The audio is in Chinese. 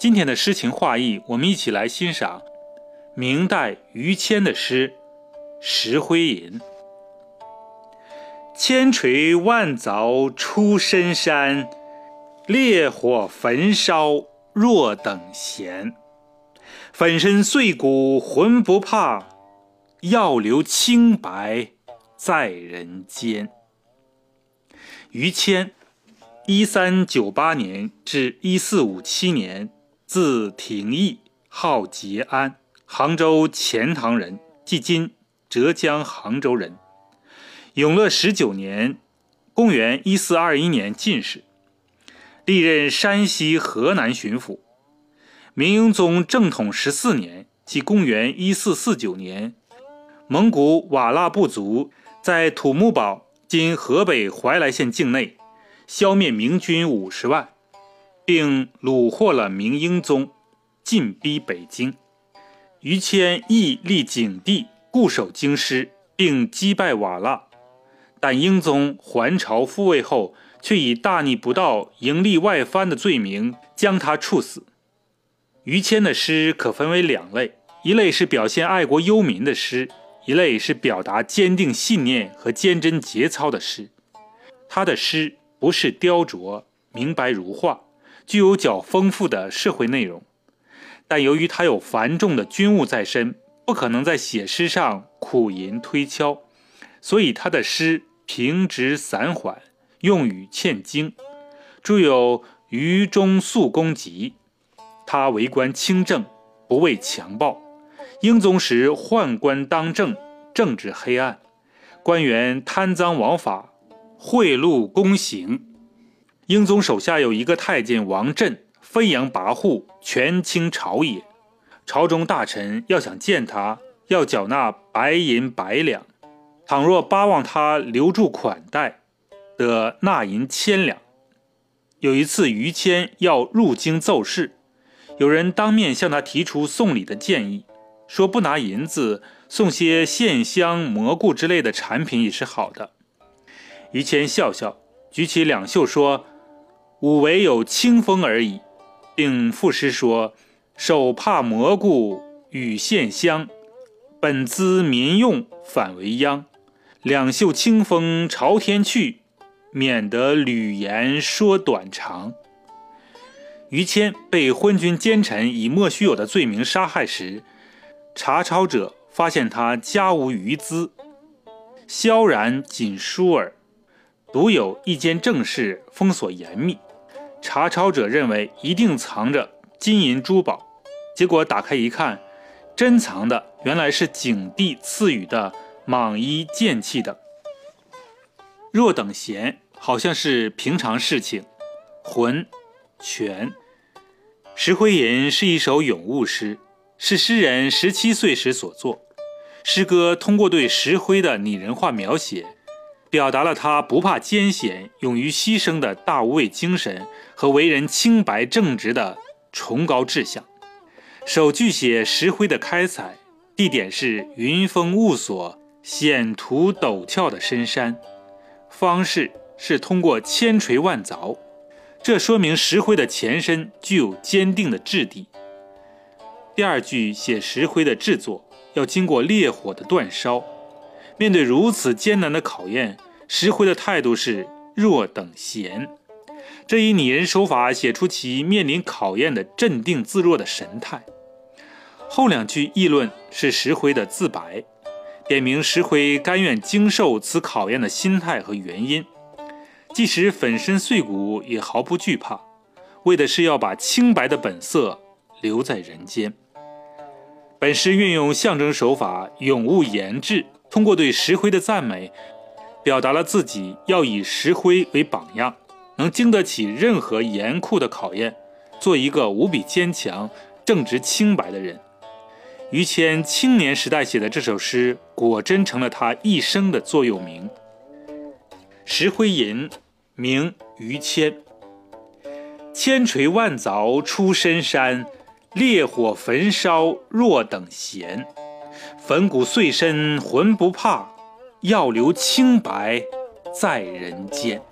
今天的诗情画意，我们一起来欣赏明代于谦的诗《石灰吟》。千锤万凿出深山，烈火焚烧若等闲。粉身碎骨浑不怕，要留清白在人间。于谦，一三九八年至一四五七年。字廷义，号节安，杭州钱塘人，即今浙江杭州人。永乐十九年（公元一四二一年）进士，历任山西、河南巡抚。明英宗正统十四年（即公元一四四九年），蒙古瓦剌部族在土木堡（今河北怀来县境内）消灭明军五十万。并虏获了明英宗，进逼北京。于谦亦立景帝，固守京师，并击败瓦剌。但英宗还朝复位后，却以大逆不道、营利外藩的罪名将他处死。于谦的诗可分为两类：一类是表现爱国忧民的诗，一类是表达坚定信念和坚贞节操的诗。他的诗不是雕琢，明白如画。具有较丰富的社会内容，但由于他有繁重的军务在身，不可能在写诗上苦吟推敲，所以他的诗平直散缓，用语欠精。著有《余中肃公集》。他为官清正，不畏强暴。英宗时宦官当政，政治黑暗，官员贪赃枉法，贿赂公行。英宗手下有一个太监王振，飞扬跋扈，权倾朝野。朝中大臣要想见他，要缴纳白银百两；倘若巴望他留住款待，得纳银千两。有一次，于谦要入京奏事，有人当面向他提出送礼的建议，说不拿银子，送些线香、蘑菇之类的产品也是好的。于谦笑笑，举起两袖说。吾唯有清风而已，并赋诗说：“手帕蘑菇与线香，本资民用反为殃。两袖清风朝天去，免得吕言说短长。”于谦被昏君奸臣以莫须有的罪名杀害时，查抄者发现他家无余资，萧然仅书耳，独有一间正室封锁严密。查抄者认为一定藏着金银珠宝，结果打开一看，珍藏的原来是景帝赐予的蟒衣剑器等。若等闲，好像是平常事情。浑，全，《石灰吟》是一首咏物诗，是诗人十七岁时所作。诗歌通过对石灰的拟人化描写。表达了他不怕艰险、勇于牺牲的大无畏精神和为人清白正直的崇高志向。首句写石灰的开采，地点是云峰雾锁、险途陡峭的深山，方式是通过千锤万凿，这说明石灰的前身具有坚定的质地。第二句写石灰的制作要经过烈火的煅烧。面对如此艰难的考验，石灰的态度是若等闲。这一拟人手法写出其面临考验的镇定自若的神态。后两句议论是石灰的自白，点明石灰甘愿经受此考验的心态和原因，即使粉身碎骨也毫不惧怕，为的是要把清白的本色留在人间。本诗运用象征手法，咏物言志。通过对石灰的赞美，表达了自己要以石灰为榜样，能经得起任何严酷的考验，做一个无比坚强、正直清白的人。于谦青年时代写的这首诗，果真成了他一生的座右铭。《石灰吟》，名于谦。千锤万凿出深山，烈火焚烧若等闲。粉骨碎身浑不怕，要留清白在人间。